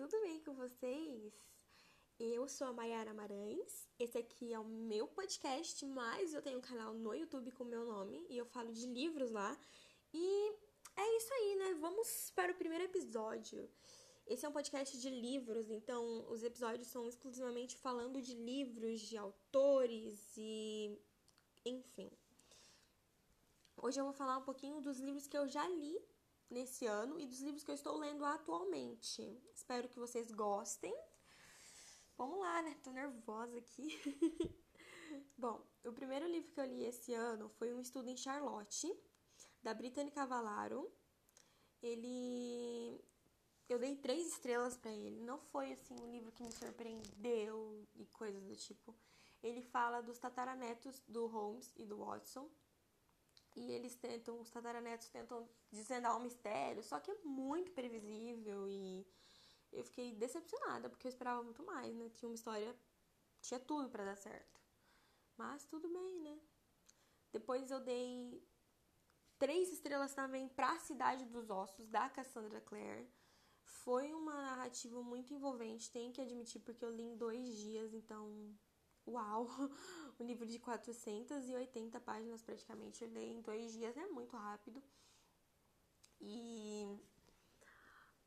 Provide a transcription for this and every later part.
tudo bem com vocês? Eu sou a Mayara Marães, esse aqui é o meu podcast, mas eu tenho um canal no YouTube com o meu nome e eu falo de livros lá. E é isso aí, né? Vamos para o primeiro episódio. Esse é um podcast de livros, então os episódios são exclusivamente falando de livros, de autores e. enfim. Hoje eu vou falar um pouquinho dos livros que eu já li nesse ano e dos livros que eu estou lendo atualmente. Espero que vocês gostem. Vamos lá, né? Tô nervosa aqui. Bom, o primeiro livro que eu li esse ano foi Um Estudo em Charlotte, da Brittany Cavallaro. Ele. Eu dei três estrelas para ele. Não foi assim um livro que me surpreendeu e coisas do tipo. Ele fala dos tataranetos do Holmes e do Watson e eles tentam, os tataranetos tentam desvendar um mistério, só que é muito previsível e eu fiquei decepcionada, porque eu esperava muito mais, né? Tinha uma história, tinha tudo para dar certo. Mas tudo bem, né? Depois eu dei três estrelas também para a Cidade dos Ossos, da Cassandra Clare. Foi uma narrativa muito envolvente, tenho que admitir, porque eu li em dois dias, então uau, um livro de 480 páginas praticamente, eu li em dois dias, é muito rápido. E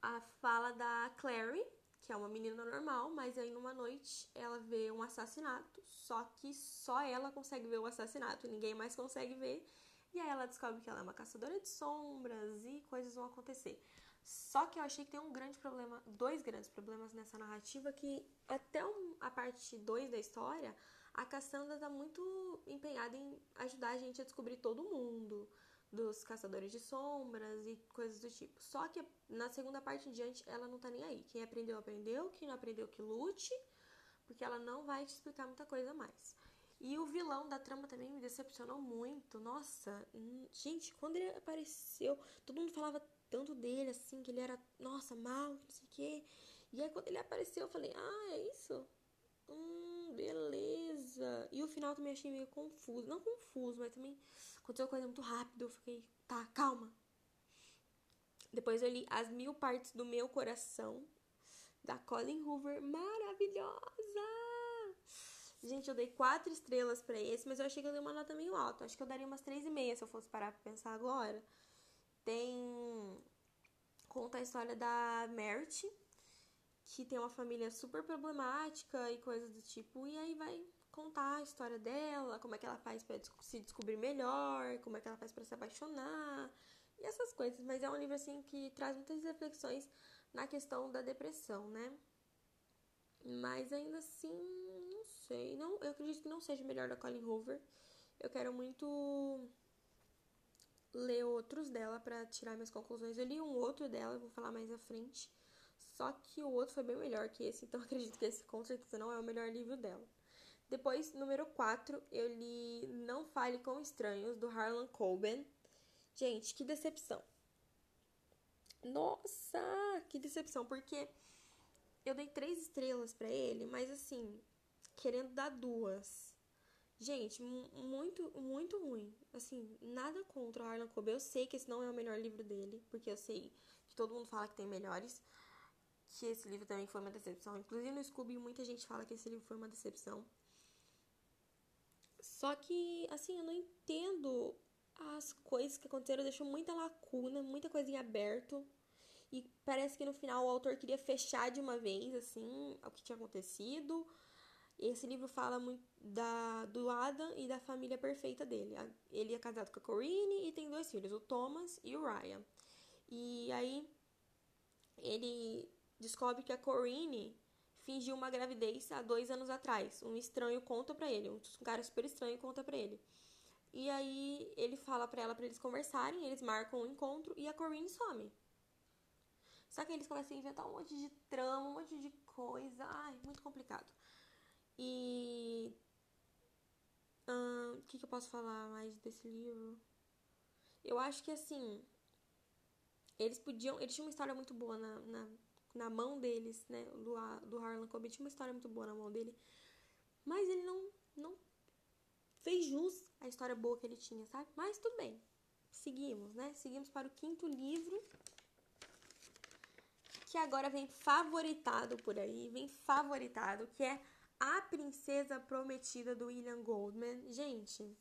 a fala da Clary, que é uma menina normal, mas aí numa noite ela vê um assassinato, só que só ela consegue ver o assassinato, ninguém mais consegue ver. E aí ela descobre que ela é uma caçadora de sombras e coisas vão acontecer. Só que eu achei que tem um grande problema, dois grandes problemas nessa narrativa, que até um, a parte 2 da história, a Cassandra tá muito empenhada em ajudar a gente a descobrir todo mundo, dos caçadores de sombras e coisas do tipo. Só que na segunda parte em diante, ela não tá nem aí. Quem aprendeu, aprendeu. Quem não aprendeu, que lute, porque ela não vai te explicar muita coisa mais. E o vilão da trama também me decepcionou muito. Nossa, hum, gente, quando ele apareceu, todo mundo falava tanto dele, assim, que ele era, nossa, mal, não sei o quê. E aí quando ele apareceu, eu falei, ah, é isso? Hum, beleza. E o final também achei meio confuso. Não confuso, mas também aconteceu coisa muito rápido. Eu fiquei, tá, calma. Depois eu li As Mil Partes do Meu Coração, da Colin Hoover. Maravilhosa! Gente, eu dei quatro estrelas para esse, mas eu achei que eu dei uma nota meio alta. Acho que eu daria umas três e meia se eu fosse parar pra pensar agora. Tem. Conta a história da Mert, que tem uma família super problemática e coisas do tipo, e aí vai contar a história dela, como é que ela faz para se descobrir melhor, como é que ela faz para se apaixonar e essas coisas. Mas é um livro assim que traz muitas reflexões na questão da depressão, né? Mas ainda assim, sei. Não, eu acredito que não seja melhor da Colin Hoover. Eu quero muito ler outros dela para tirar minhas conclusões. Eu li um outro dela, vou falar mais à frente. Só que o outro foi bem melhor que esse, então acredito que esse com certeza não é o melhor livro dela. Depois, número 4, eu li Não Fale com Estranhos, do Harlan Coben. Gente, que decepção. Nossa, que decepção, porque eu dei três estrelas para ele, mas assim, querendo dar duas. Gente, muito, muito ruim. Assim, nada contra o Harlan Coben. Eu sei que esse não é o melhor livro dele, porque eu sei que todo mundo fala que tem melhores. Que esse livro também foi uma decepção. Inclusive no Scooby, muita gente fala que esse livro foi uma decepção. Só que, assim, eu não entendo as coisas que aconteceram. Deixou muita lacuna, muita coisa em aberto. E parece que no final o autor queria fechar de uma vez, assim, o que tinha acontecido esse livro fala muito da, do Adam e da família perfeita dele. Ele é casado com a Corinne e tem dois filhos, o Thomas e o Ryan. E aí ele descobre que a Corinne fingiu uma gravidez há dois anos atrás. Um estranho conta pra ele, um cara super estranho conta pra ele. E aí ele fala pra ela pra eles conversarem, eles marcam um encontro e a Corinne some. Só que eles começam a inventar um monte de trama, um monte de coisa. Ai, muito complicado. E. O que, que eu posso falar mais desse livro? Eu acho que assim. Eles podiam. Eles tinham uma história muito boa na, na, na mão deles, né? Do, do Harlan Coben tinha uma história muito boa na mão dele. Mas ele não, não fez jus à história boa que ele tinha, sabe? Mas tudo bem. Seguimos, né? Seguimos para o quinto livro, que agora vem favoritado por aí, vem favoritado, que é A Princesa Prometida do William Goldman. Gente,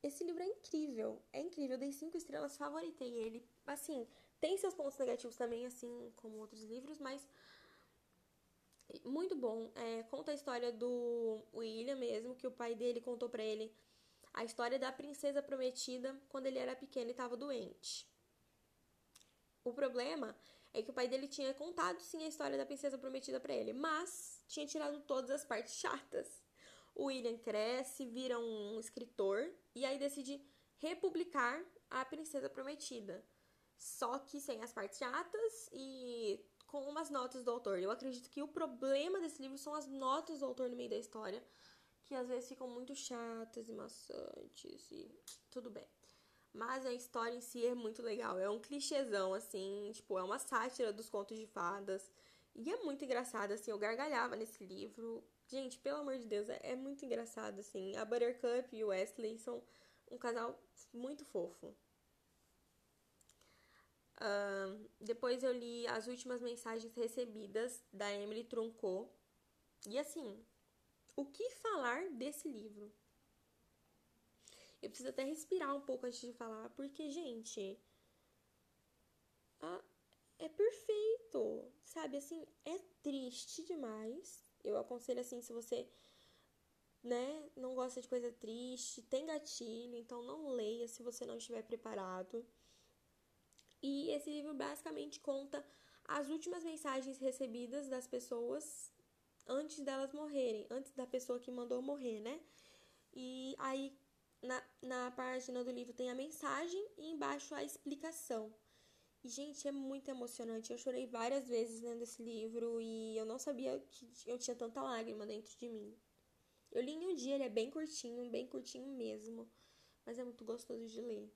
esse livro é incrível, é incrível. Eu dei cinco estrelas, favoritei ele. Assim, tem seus pontos negativos também, assim como outros livros, mas muito bom. É, conta a história do William mesmo, que o pai dele contou para ele a história da princesa prometida quando ele era pequeno e estava doente. O problema é que o pai dele tinha contado sim a história da princesa prometida para ele, mas tinha tirado todas as partes chatas. O William cresce, vira um escritor e aí decide republicar A Princesa Prometida. Só que sem as partes chatas e com umas notas do autor. Eu acredito que o problema desse livro são as notas do autor no meio da história, que às vezes ficam muito chatas e maçantes e tudo bem. Mas a história em si é muito legal. É um clichêzão, assim, tipo, é uma sátira dos contos de fadas. E é muito engraçado, assim, eu gargalhava nesse livro. Gente, pelo amor de Deus, é, é muito engraçado, assim. A Buttercup e o Wesley são um casal muito fofo. Uh, depois eu li as últimas mensagens recebidas da Emily Troncourt. E assim, o que falar desse livro? Eu preciso até respirar um pouco antes de falar, porque, gente, é perfeito, sabe? Assim, é triste demais. Eu aconselho assim, se você, né, não gosta de coisa triste, tem gatilho, então não leia se você não estiver preparado. E esse livro basicamente conta as últimas mensagens recebidas das pessoas antes delas morrerem, antes da pessoa que mandou morrer, né? E aí na, na página do livro tem a mensagem e embaixo a explicação. E, gente, é muito emocionante. Eu chorei várias vezes lendo esse livro e eu não sabia que eu tinha tanta lágrima dentro de mim. Eu li em um dia, ele é bem curtinho, bem curtinho mesmo, mas é muito gostoso de ler.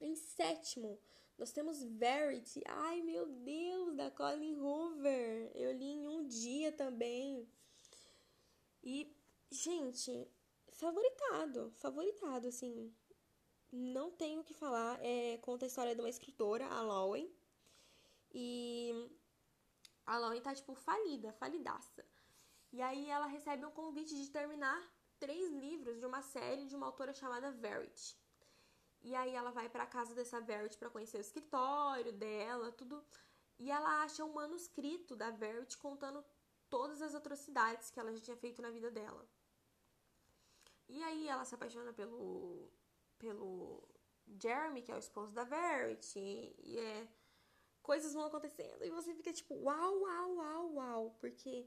Em sétimo, nós temos Verity. Ai, meu Deus, da Colin Hoover. Eu li em um dia também. E, gente, favoritado, favoritado, assim. Não tenho o que falar. É, conta a história de uma escritora, a Lowen. E a Lowen tá, tipo, falida, falidaça. E aí ela recebe um convite de terminar três livros de uma série de uma autora chamada Verity. E aí ela vai para casa dessa Verity para conhecer o escritório dela, tudo. E ela acha um manuscrito da Verity contando todas as atrocidades que ela já tinha feito na vida dela. E aí ela se apaixona pelo pelo Jeremy, que é o esposo da Verity, e é coisas vão acontecendo e você fica tipo, uau, uau, uau, uau, porque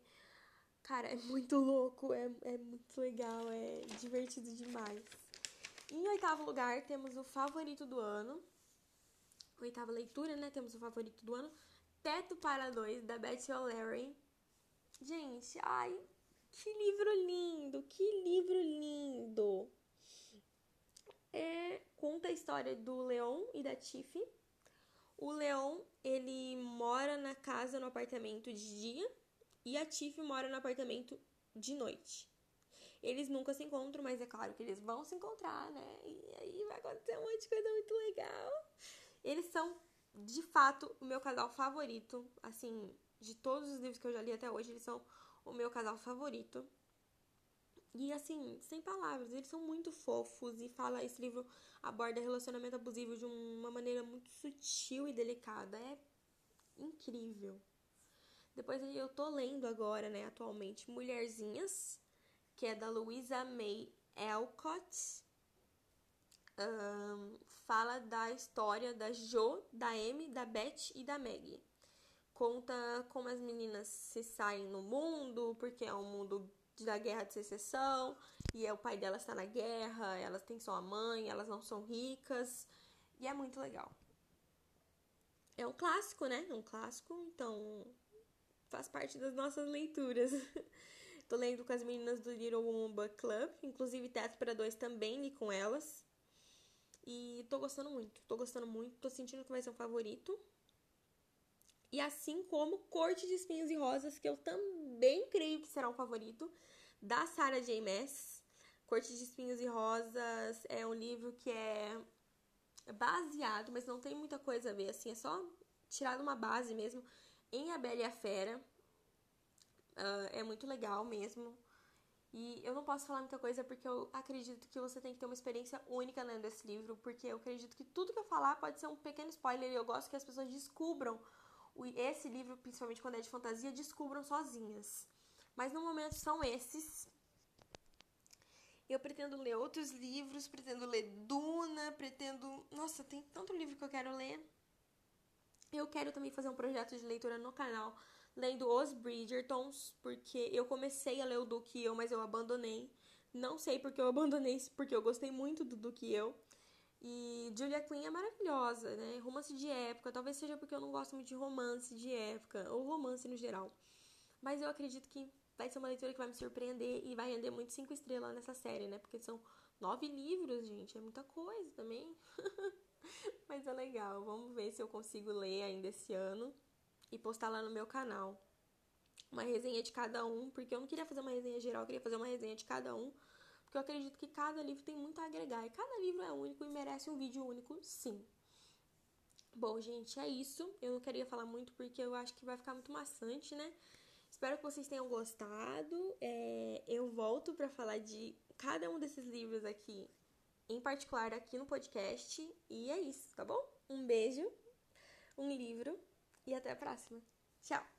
cara, é muito louco, é, é muito legal, é divertido demais. Em oitavo lugar, temos o favorito do ano. Oitava leitura, né? Temos o favorito do ano. Teto para Dois, da Betty O'Leary. Gente, ai, que livro lindo! Que livro lindo! É, conta a história do Leon e da Tiffy. O Leon, ele mora na casa, no apartamento de dia. E a Tiffy mora no apartamento de noite. Eles nunca se encontram, mas é claro que eles vão se encontrar, né? E aí vai acontecer um monte de coisa muito legal. Eles são, de fato, o meu casal favorito. Assim, de todos os livros que eu já li até hoje, eles são o meu casal favorito. E assim, sem palavras, eles são muito fofos e fala esse livro aborda relacionamento abusivo de uma maneira muito sutil e delicada. É incrível. Depois eu tô lendo agora, né, atualmente, Mulherzinhas, que é da Louisa May Alcott. Um, fala da história da Jo, da Amy, da Beth e da Maggie. Conta como as meninas se saem no mundo, porque é um mundo da guerra de secessão, e é o pai delas está na guerra, elas têm só a mãe, elas não são ricas, e é muito legal. É um clássico, né? É um clássico, então faz parte das nossas leituras. Tô lendo com as meninas do Little Woman Book Club, inclusive Teto para Dois também li com elas. E tô gostando muito, tô gostando muito, tô sentindo que vai ser um favorito. E assim como Corte de Espinhos e Rosas, que eu também creio que será um favorito, da Sarah J. Maas. Corte de Espinhos e Rosas é um livro que é baseado, mas não tem muita coisa a ver, assim, é só tirado uma base mesmo em A Bela e a Fera. Uh, é muito legal mesmo. E eu não posso falar muita coisa porque eu acredito que você tem que ter uma experiência única lendo esse livro, porque eu acredito que tudo que eu falar pode ser um pequeno spoiler e eu gosto que as pessoas descubram esse livro, principalmente quando é de fantasia, descubram sozinhas. Mas no momento são esses. Eu pretendo ler outros livros, pretendo ler Duna, pretendo. Nossa, tem tanto livro que eu quero ler. Eu quero também fazer um projeto de leitura no canal, lendo os Bridgertons, porque eu comecei a ler o Duque e eu, mas eu abandonei. Não sei porque eu abandonei, porque eu gostei muito do Duque e eu. E Julia Quinn é maravilhosa, né? Romance de época, talvez seja porque eu não gosto muito de romance de época, ou romance no geral. Mas eu acredito que vai ser uma leitura que vai me surpreender e vai render muito cinco estrelas nessa série, né? Porque são nove livros, gente, é muita coisa também. Mas é legal, vamos ver se eu consigo ler ainda esse ano e postar lá no meu canal. Uma resenha de cada um, porque eu não queria fazer uma resenha geral, eu queria fazer uma resenha de cada um, porque eu acredito que cada livro tem muito a agregar e cada livro é único e merece um vídeo único, sim. Bom, gente, é isso. Eu não queria falar muito porque eu acho que vai ficar muito maçante, né? Espero que vocês tenham gostado. É, eu volto para falar de cada um desses livros aqui, em particular aqui no podcast. E é isso, tá bom? Um beijo, um livro e até a próxima. Tchau!